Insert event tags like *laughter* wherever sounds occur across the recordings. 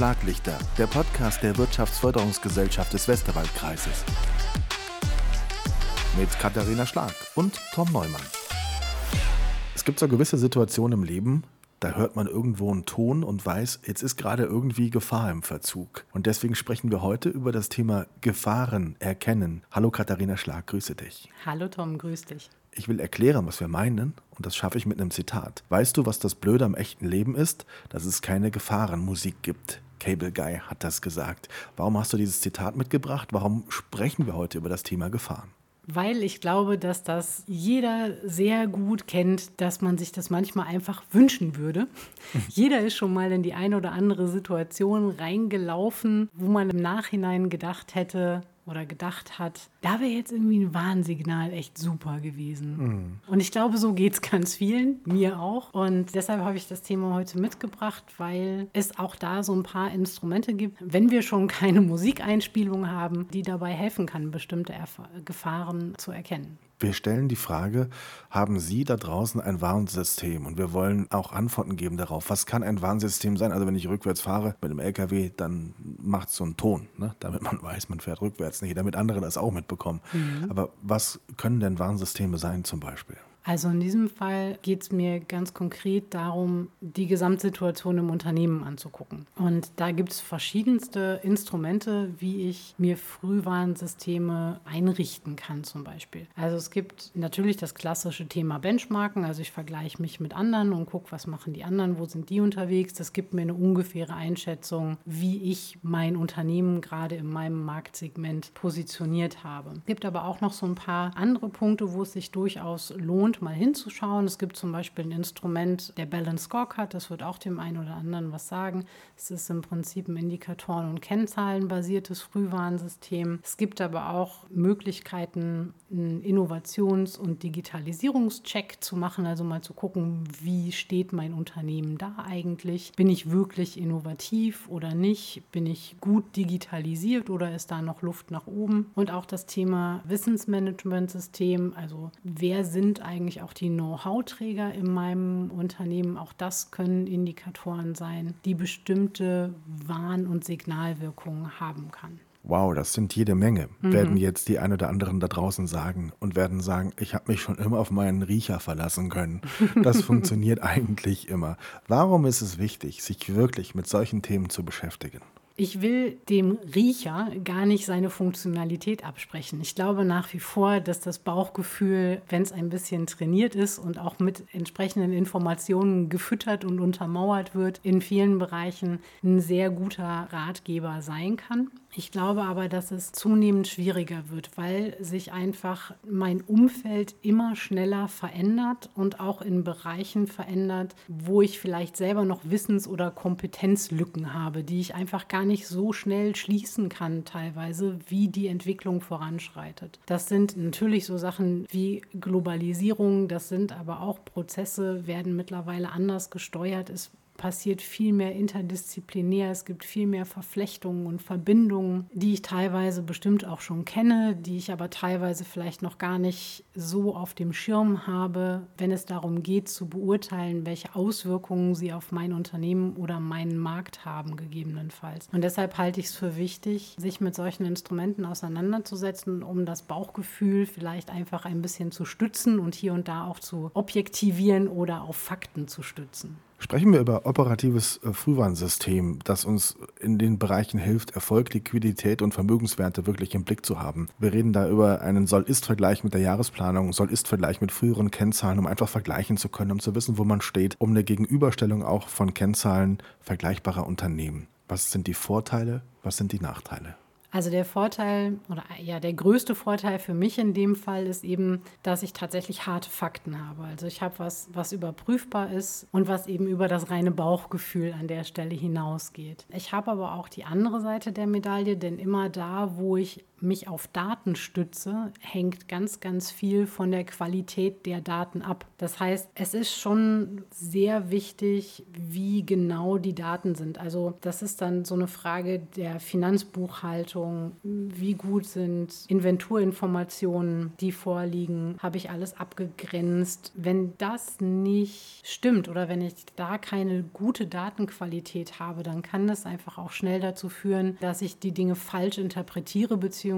Schlaglichter, der Podcast der Wirtschaftsförderungsgesellschaft des Westerwaldkreises. Mit Katharina Schlag und Tom Neumann. Es gibt so gewisse Situationen im Leben, da hört man irgendwo einen Ton und weiß, jetzt ist gerade irgendwie Gefahr im Verzug. Und deswegen sprechen wir heute über das Thema Gefahren erkennen. Hallo Katharina Schlag, grüße dich. Hallo Tom, grüß dich. Ich will erklären, was wir meinen, und das schaffe ich mit einem Zitat. Weißt du, was das Blöde am echten Leben ist? Dass es keine Gefahrenmusik gibt. Cable Guy hat das gesagt. Warum hast du dieses Zitat mitgebracht? Warum sprechen wir heute über das Thema Gefahren? weil ich glaube, dass das jeder sehr gut kennt, dass man sich das manchmal einfach wünschen würde. *laughs* jeder ist schon mal in die eine oder andere Situation reingelaufen, wo man im Nachhinein gedacht hätte, oder gedacht hat, da wäre jetzt irgendwie ein Warnsignal echt super gewesen. Mhm. Und ich glaube, so geht es *laughs* ganz vielen, mir auch. Und deshalb habe ich das Thema heute mitgebracht, weil es auch da so ein paar Instrumente gibt, wenn wir schon keine *laughs* Musikeinspielung haben, die dabei helfen kann, bestimmte Erf Gefahren zu erkennen. Wir stellen die Frage, haben Sie da draußen ein Warnsystem? Und wir wollen auch Antworten geben darauf. Was kann ein Warnsystem sein? Also wenn ich rückwärts fahre mit einem LKW, dann macht es so einen Ton, ne? damit man *laughs* weiß, man fährt rückwärts nicht, damit andere das auch mitbekommen. Mhm. Aber was können denn Warnsysteme sein zum Beispiel? Also in diesem Fall geht es mir ganz konkret darum, die Gesamtsituation im Unternehmen anzugucken. Und da gibt es verschiedenste Instrumente, wie ich mir Frühwarnsysteme einrichten kann zum Beispiel. Also es gibt natürlich das klassische Thema Benchmarken, also ich vergleiche mich mit anderen und gucke, was machen die anderen, wo sind die unterwegs. Das gibt mir eine ungefähre Einschätzung, wie ich mein Unternehmen gerade in meinem Marktsegment positioniert habe. Es gibt aber auch noch so ein paar andere Punkte, wo es sich durchaus lohnt, lohnt, mal hinzuschauen. Es gibt zum Beispiel ein Instrument, der Balance Scorecard, das wird auch dem einen oder anderen was sagen. Es ist im Prinzip ein Indikatoren- und Kennzahlenbasiertes Frühwarnsystem. Es gibt aber auch Möglichkeiten, einen Innovations- und Digitalisierungscheck zu machen, also mal zu gucken, wie steht mein Unternehmen da eigentlich? Bin ich wirklich innovativ oder nicht? Bin ich gut digitalisiert oder ist da noch Luft nach oben? Und auch das Thema Wissensmanagementsystem, also wer sind eigentlich eigentlich auch die Know-how-Träger in meinem Unternehmen. Auch das können Indikatoren sein, die bestimmte Warn- und Signalwirkungen haben kann. Wow, das sind jede Menge, mhm. werden jetzt die ein oder anderen da draußen sagen und werden sagen, ich habe mich schon immer auf meinen Riecher verlassen können. Das *laughs* funktioniert eigentlich immer. Warum ist es wichtig, sich wirklich mit solchen Themen zu beschäftigen? Ich will dem Riecher gar nicht seine Funktionalität absprechen. Ich glaube nach wie vor, dass das Bauchgefühl, wenn es ein bisschen trainiert ist und auch mit entsprechenden Informationen gefüttert und untermauert wird, in vielen Bereichen ein sehr guter Ratgeber sein kann. Ich glaube aber, dass es zunehmend schwieriger wird, weil sich einfach mein Umfeld immer schneller verändert und auch in Bereichen verändert, wo ich vielleicht selber noch Wissens- oder Kompetenzlücken habe, die ich einfach gar nicht so schnell schließen kann teilweise, wie die Entwicklung voranschreitet. Das sind natürlich so Sachen wie Globalisierung, das sind aber auch Prozesse, werden mittlerweile anders gesteuert. Es passiert viel mehr interdisziplinär. Es gibt viel mehr Verflechtungen und Verbindungen, die ich teilweise bestimmt auch schon kenne, die ich aber teilweise vielleicht noch gar nicht so auf dem Schirm habe, wenn es darum geht zu beurteilen, welche Auswirkungen sie auf mein Unternehmen oder meinen Markt haben, gegebenenfalls. Und deshalb halte ich es für wichtig, sich mit solchen Instrumenten auseinanderzusetzen, um das Bauchgefühl vielleicht einfach ein bisschen zu stützen und hier und da auch zu objektivieren oder auf Fakten zu stützen. Sprechen wir über operatives äh, Frühwarnsystem, das uns in den Bereichen hilft, Erfolg, Liquidität und Vermögenswerte wirklich im Blick zu haben. Wir reden da über einen Soll-Ist-Vergleich mit der Jahresplanung, Soll-Ist-Vergleich mit früheren Kennzahlen, um einfach vergleichen zu können, um zu wissen, wo man steht, um eine Gegenüberstellung auch von Kennzahlen vergleichbarer Unternehmen. Was sind die Vorteile, was sind die Nachteile? Also der Vorteil oder ja der größte Vorteil für mich in dem Fall ist eben, dass ich tatsächlich harte Fakten habe. Also ich habe was, was überprüfbar ist und was eben über das reine Bauchgefühl an der Stelle hinausgeht. Ich habe aber auch die andere Seite der Medaille, denn immer da, wo ich mich auf Daten stütze, hängt ganz, ganz viel von der Qualität der Daten ab. Das heißt, es ist schon sehr wichtig, wie genau die Daten sind. Also das ist dann so eine Frage der Finanzbuchhaltung. Wie gut sind Inventurinformationen, die vorliegen? Habe ich alles abgegrenzt? Wenn das nicht stimmt oder wenn ich da keine gute Datenqualität habe, dann kann das einfach auch schnell dazu führen, dass ich die Dinge falsch interpretiere bzw.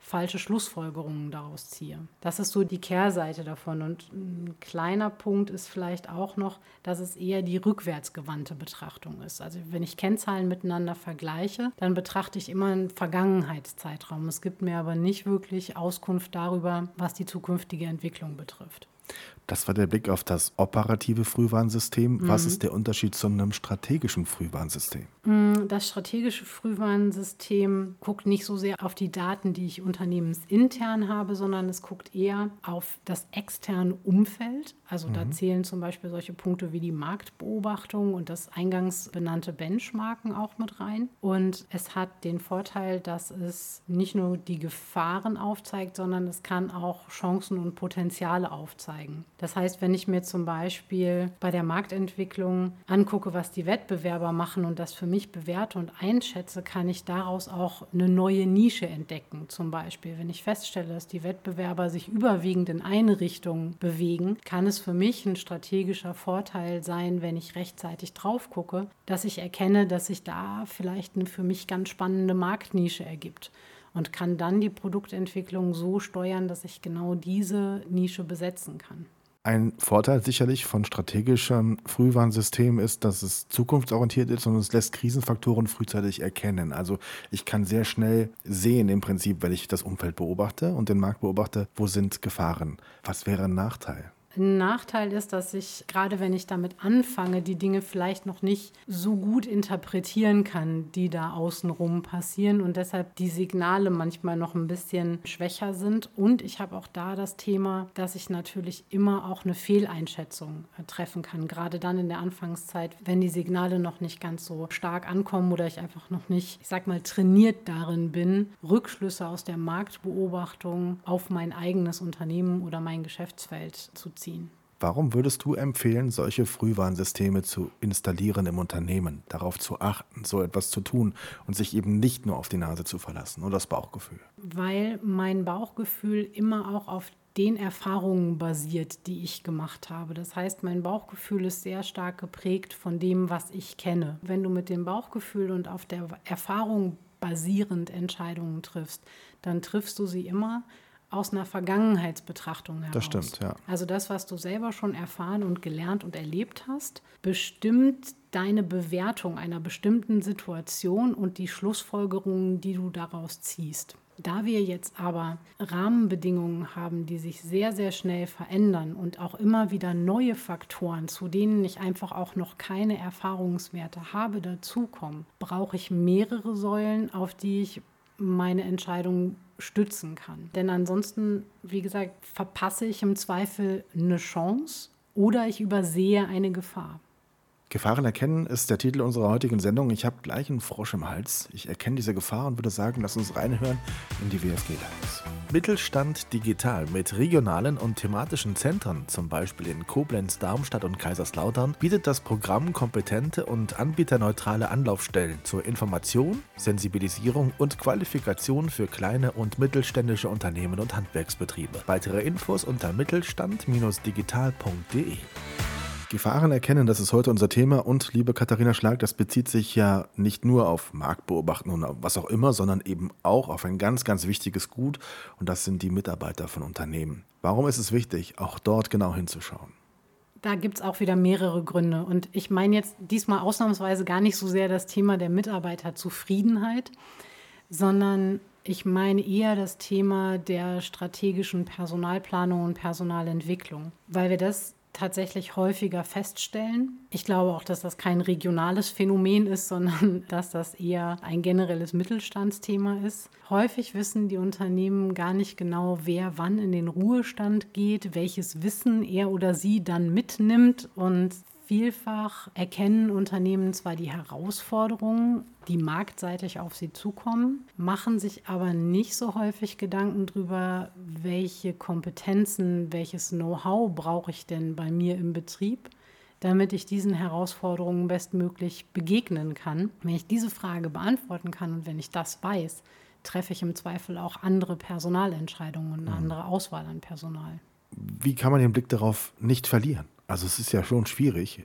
falsche Schlussfolgerungen daraus ziehe. Das ist so die Kehrseite davon. Und ein kleiner Punkt ist vielleicht auch noch, dass es eher die rückwärtsgewandte Betrachtung ist. Also wenn ich Kennzahlen miteinander vergleiche, dann betrachte ich immer einen Vergangenheitszeitraum. Es gibt mir aber nicht wirklich Auskunft darüber, was die zukünftige Entwicklung betrifft. Das war der Blick auf das operative Frühwarnsystem. Mhm. Was ist der Unterschied zu einem strategischen Frühwarnsystem? Mm, das strategische Frühwarnsystem guckt nicht so sehr auf die Daten, die ich unternehmensintern habe, sondern es guckt eher auf das externe Umfeld. Also mhm. da zählen zum Beispiel solche Punkte wie die Marktbeobachtung und das eingangs benannte Benchmarken auch mit rein. Und es hat den Vorteil, dass es nicht nur die Gefahren aufzeigt, sondern es kann auch Chancen und Potenziale aufzeigen. Das heißt, wenn ich mir zum Beispiel bei der Marktentwicklung angucke, was die Wettbewerber machen und das für mich bewerte und einschätze, kann ich daraus auch eine neue Nische entdecken. Zum Beispiel, wenn ich feststelle, dass die Wettbewerber sich überwiegend in eine Richtung bewegen, kann es für mich ein strategischer Vorteil sein, wenn ich rechtzeitig drauf gucke, dass ich erkenne, dass sich da vielleicht eine für mich ganz spannende Marktnische ergibt und kann dann die Produktentwicklung so steuern, dass ich genau diese Nische besetzen kann. Ein Vorteil sicherlich von strategischem Frühwarnsystem ist, dass es zukunftsorientiert ist und es lässt Krisenfaktoren frühzeitig erkennen. Also ich kann sehr schnell sehen im Prinzip, wenn ich das Umfeld beobachte und den Markt beobachte, wo sind Gefahren. Was wäre ein Nachteil? Ein Nachteil ist, dass ich, gerade wenn ich damit anfange, die Dinge vielleicht noch nicht so gut interpretieren kann, die da außenrum passieren und deshalb die Signale manchmal noch ein bisschen schwächer sind. Und ich habe auch da das Thema, dass ich natürlich immer auch eine Fehleinschätzung äh, treffen kann, gerade dann in der Anfangszeit, wenn die Signale noch nicht ganz so stark ankommen oder ich einfach noch nicht, ich sag mal, trainiert darin bin, Rückschlüsse aus der Marktbeobachtung auf mein eigenes Unternehmen oder mein Geschäftsfeld zu ziehen ziehen. Warum würdest du empfehlen, solche Frühwarnsysteme zu installieren im Unternehmen, darauf zu achten, so etwas zu tun und sich eben nicht nur auf die Nase zu verlassen oder das Bauchgefühl? Weil mein Bauchgefühl immer auch auf den Erfahrungen basiert, die ich gemacht habe. Das heißt, mein Bauchgefühl ist sehr stark geprägt von dem, was ich kenne. Wenn du mit dem Bauchgefühl und auf der Erfahrung basierend Entscheidungen triffst, dann triffst du sie immer aus einer Vergangenheitsbetrachtung heraus. Das stimmt, ja. Also das, was du selber schon erfahren und gelernt und erlebt hast, bestimmt deine Bewertung einer bestimmten Situation und die Schlussfolgerungen, die du daraus ziehst. Da wir jetzt aber Rahmenbedingungen haben, die sich sehr, sehr schnell verändern und auch immer wieder neue Faktoren, zu denen ich einfach auch noch keine Erfahrungswerte habe, dazukommen, brauche ich mehrere Säulen, auf die ich meine Entscheidung stützen kann. Denn ansonsten, wie gesagt, verpasse ich im Zweifel eine Chance oder ich übersehe eine Gefahr. Gefahren erkennen ist der Titel unserer heutigen Sendung. Ich habe gleich einen Frosch im Hals. Ich erkenne diese Gefahr und würde sagen, lass uns reinhören in die WFG Lines. Mittelstand digital mit regionalen und thematischen Zentren, zum Beispiel in Koblenz, Darmstadt und Kaiserslautern, bietet das Programm kompetente und anbieterneutrale Anlaufstellen zur Information, Sensibilisierung und Qualifikation für kleine und mittelständische Unternehmen und Handwerksbetriebe. Weitere Infos unter mittelstand-digital.de. Gefahren erkennen, das ist heute unser Thema. Und liebe Katharina Schlag, das bezieht sich ja nicht nur auf Marktbeobachten und was auch immer, sondern eben auch auf ein ganz, ganz wichtiges Gut. Und das sind die Mitarbeiter von Unternehmen. Warum ist es wichtig, auch dort genau hinzuschauen? Da gibt es auch wieder mehrere Gründe. Und ich meine jetzt diesmal ausnahmsweise gar nicht so sehr das Thema der Mitarbeiterzufriedenheit, sondern ich meine eher das Thema der strategischen Personalplanung und Personalentwicklung, weil wir das tatsächlich häufiger feststellen. Ich glaube auch, dass das kein regionales Phänomen ist, *laughs* sondern dass das eher ein generelles Mittelstandsthema ist. Häufig wissen die Unternehmen gar nicht genau, wer wann in den Ruhestand geht, welches Wissen er oder sie dann mitnimmt und Vielfach erkennen Unternehmen zwar die Herausforderungen, die marktseitig auf sie zukommen, machen sich aber nicht so häufig Gedanken darüber, welche Kompetenzen, welches Know-how brauche ich denn bei mir im Betrieb, damit ich diesen Herausforderungen bestmöglich begegnen kann. Wenn ich diese Frage beantworten kann und wenn ich das weiß, treffe ich im Zweifel auch andere Personalentscheidungen und eine mhm. andere Auswahl an Personal. Wie kann man den Blick darauf nicht verlieren? Also es ist ja schon schwierig,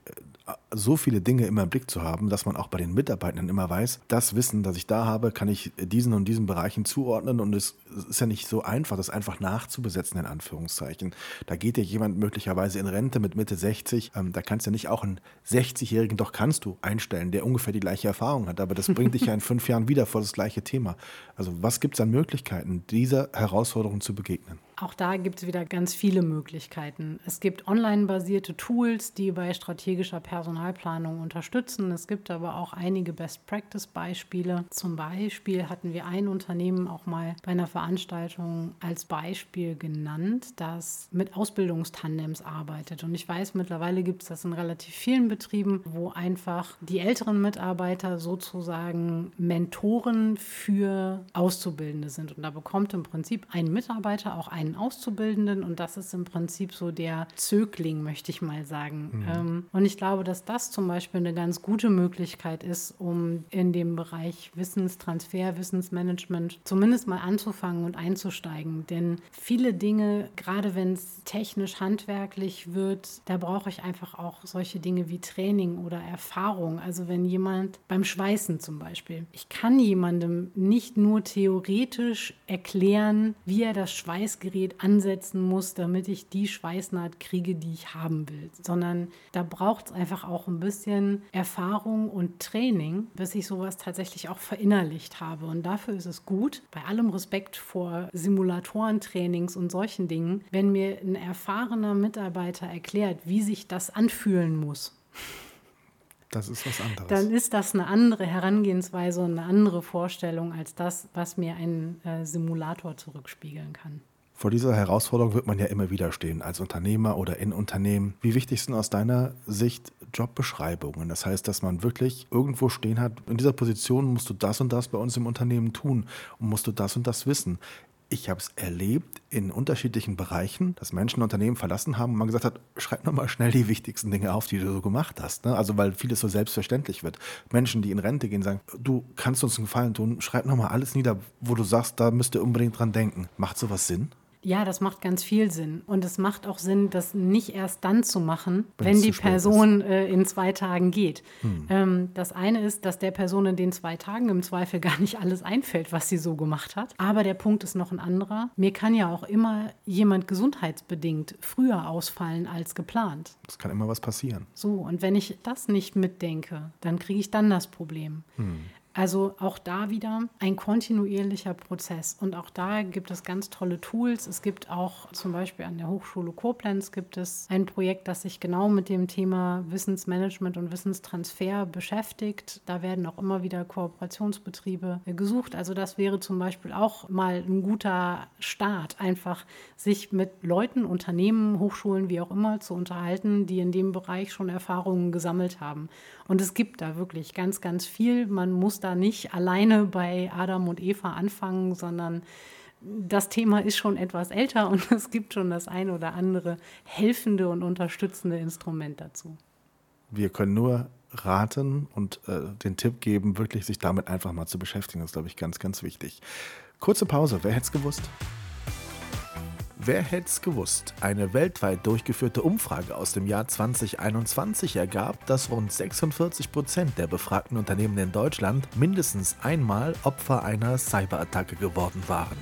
so viele Dinge immer im Blick zu haben, dass man auch bei den Mitarbeitenden immer weiß, das Wissen, das ich da habe, kann ich diesen und diesen Bereichen zuordnen und es ist ja nicht so einfach, das einfach nachzubesetzen, in Anführungszeichen. Da geht ja jemand möglicherweise in Rente mit Mitte 60, ähm, da kannst du ja nicht auch einen 60-Jährigen, doch kannst du einstellen, der ungefähr die gleiche Erfahrung hat, aber das *laughs* bringt dich ja in fünf Jahren wieder vor das gleiche Thema. Also was gibt es an Möglichkeiten, dieser Herausforderung zu begegnen? Auch da gibt es wieder ganz viele Möglichkeiten. Es gibt online-basierte Tools, die bei strategischer Personalplanung unterstützen. Es gibt aber auch einige Best-Practice-Beispiele. Zum Beispiel hatten wir ein Unternehmen auch mal bei einer Veranstaltung als Beispiel genannt, das mit Ausbildungstandems arbeitet. Und ich weiß, mittlerweile gibt es das in relativ vielen Betrieben, wo einfach die älteren Mitarbeiter sozusagen Mentoren für Auszubildende sind. Und da bekommt im Prinzip ein Mitarbeiter auch einen einen Auszubildenden und das ist im Prinzip so der Zögling, möchte ich mal sagen. Mhm. Ähm, und ich glaube, dass das zum Beispiel eine ganz gute Möglichkeit ist, um in dem Bereich Wissenstransfer, Wissensmanagement zumindest mal anzufangen und einzusteigen. Denn viele Dinge, gerade wenn es technisch handwerklich wird, da brauche ich einfach auch solche Dinge wie Training oder Erfahrung. Also wenn jemand beim Schweißen zum Beispiel, ich kann jemandem nicht nur theoretisch erklären, wie er das Schweißgerät Gerät ansetzen muss, damit ich die Schweißnaht kriege, die ich haben will, sondern da braucht es einfach auch ein bisschen Erfahrung und Training, bis ich sowas tatsächlich auch verinnerlicht habe. Und dafür ist es gut, bei allem Respekt vor Simulatorentrainings und solchen Dingen, wenn mir ein erfahrener Mitarbeiter erklärt, wie sich das anfühlen muss. Das ist was anderes. Dann ist das eine andere Herangehensweise und eine andere Vorstellung als das, was mir ein äh, Simulator zurückspiegeln kann. Vor dieser Herausforderung wird man ja immer wieder stehen, als Unternehmer oder in Unternehmen. Wie wichtig sind aus deiner Sicht Jobbeschreibungen? Das heißt, dass man wirklich irgendwo stehen hat, in dieser Position musst du das und das bei uns im Unternehmen tun und musst du das und das wissen. Ich habe es erlebt in unterschiedlichen Bereichen, dass Menschen Unternehmen verlassen haben und man gesagt hat, schreib nochmal schnell die wichtigsten Dinge auf, die du so gemacht hast. Ne? Also weil vieles so selbstverständlich wird. Menschen, die in Rente gehen, sagen, du kannst uns einen Gefallen tun, schreib nochmal alles nieder, wo du sagst, da müsst ihr unbedingt dran denken. Macht sowas Sinn? Ja, das macht ganz viel Sinn. Und es macht auch Sinn, das nicht erst dann zu machen, wenn, wenn die Person äh, in zwei Tagen geht. Hm. Ähm, das eine ist, dass der Person in den zwei Tagen im Zweifel gar nicht alles einfällt, was sie so gemacht hat. Aber der Punkt ist noch ein anderer. Mir kann ja auch immer jemand gesundheitsbedingt früher ausfallen als geplant. Es kann immer was passieren. So, und wenn ich das nicht mitdenke, dann kriege ich dann das Problem. Hm. Also auch da wieder ein kontinuierlicher Prozess. Und auch da gibt es ganz tolle Tools. Es gibt auch zum Beispiel an der Hochschule Koblenz gibt es ein Projekt, das sich genau mit dem Thema Wissensmanagement und Wissenstransfer beschäftigt. Da werden auch immer wieder Kooperationsbetriebe gesucht. Also das wäre zum Beispiel auch mal ein guter Start, einfach sich mit Leuten, Unternehmen, Hochschulen, wie auch immer zu unterhalten, die in dem Bereich schon Erfahrungen gesammelt haben. Und es gibt da wirklich ganz, ganz viel. Man muss da nicht alleine bei Adam und Eva anfangen, sondern das Thema ist schon etwas älter und *laughs* es gibt schon das ein oder andere helfende und unterstützende Instrument dazu. Wir können nur raten und äh, den Tipp geben, wirklich sich damit einfach mal zu beschäftigen. Das ist, glaube ich, ganz, ganz wichtig. Kurze Pause. Wer hätte es gewusst? Wer hätte es gewusst? Eine weltweit durchgeführte Umfrage aus dem Jahr 2021 ergab, dass rund 46 Prozent der befragten Unternehmen in Deutschland mindestens einmal Opfer einer Cyberattacke geworden waren.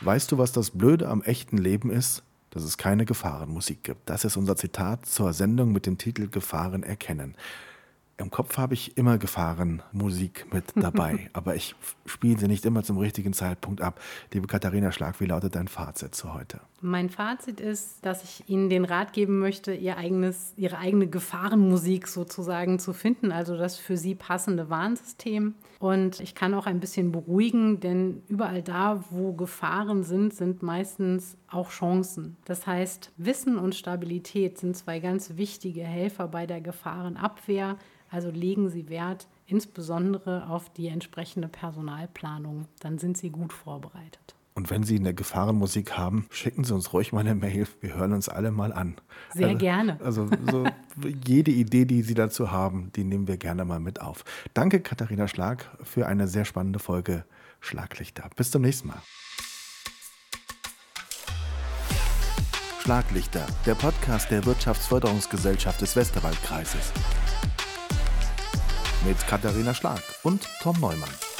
Weißt du, was das Blöde am echten Leben ist? Dass es keine Gefahrenmusik gibt. Das ist unser Zitat zur Sendung mit dem Titel Gefahren erkennen. Im Kopf habe ich immer Gefahrenmusik mit dabei, *laughs* aber ich spiele sie nicht immer zum richtigen Zeitpunkt ab. Liebe Katharina Schlag, wie lautet dein Fazit zu heute? Mein Fazit ist, dass ich Ihnen den Rat geben möchte, ihr eigenes, Ihre eigene Gefahrenmusik sozusagen zu finden, also das für Sie passende Warnsystem. Und ich kann auch ein bisschen beruhigen, denn überall da, wo Gefahren sind, sind meistens auch Chancen. Das heißt, Wissen und Stabilität sind zwei ganz wichtige Helfer bei der Gefahrenabwehr. Also legen Sie Wert insbesondere auf die entsprechende Personalplanung. Dann sind Sie gut vorbereitet. Und wenn Sie eine Gefahrenmusik haben, schicken Sie uns ruhig mal eine Mail. Wir hören uns alle mal an. Sehr also, gerne. Also so *laughs* jede Idee, die Sie dazu haben, die nehmen wir gerne mal mit auf. Danke, Katharina Schlag, für eine sehr spannende Folge Schlaglichter. Bis zum nächsten Mal. Schlaglichter, der Podcast der Wirtschaftsförderungsgesellschaft des Westerwaldkreises. Mit Katharina Schlag und Tom Neumann.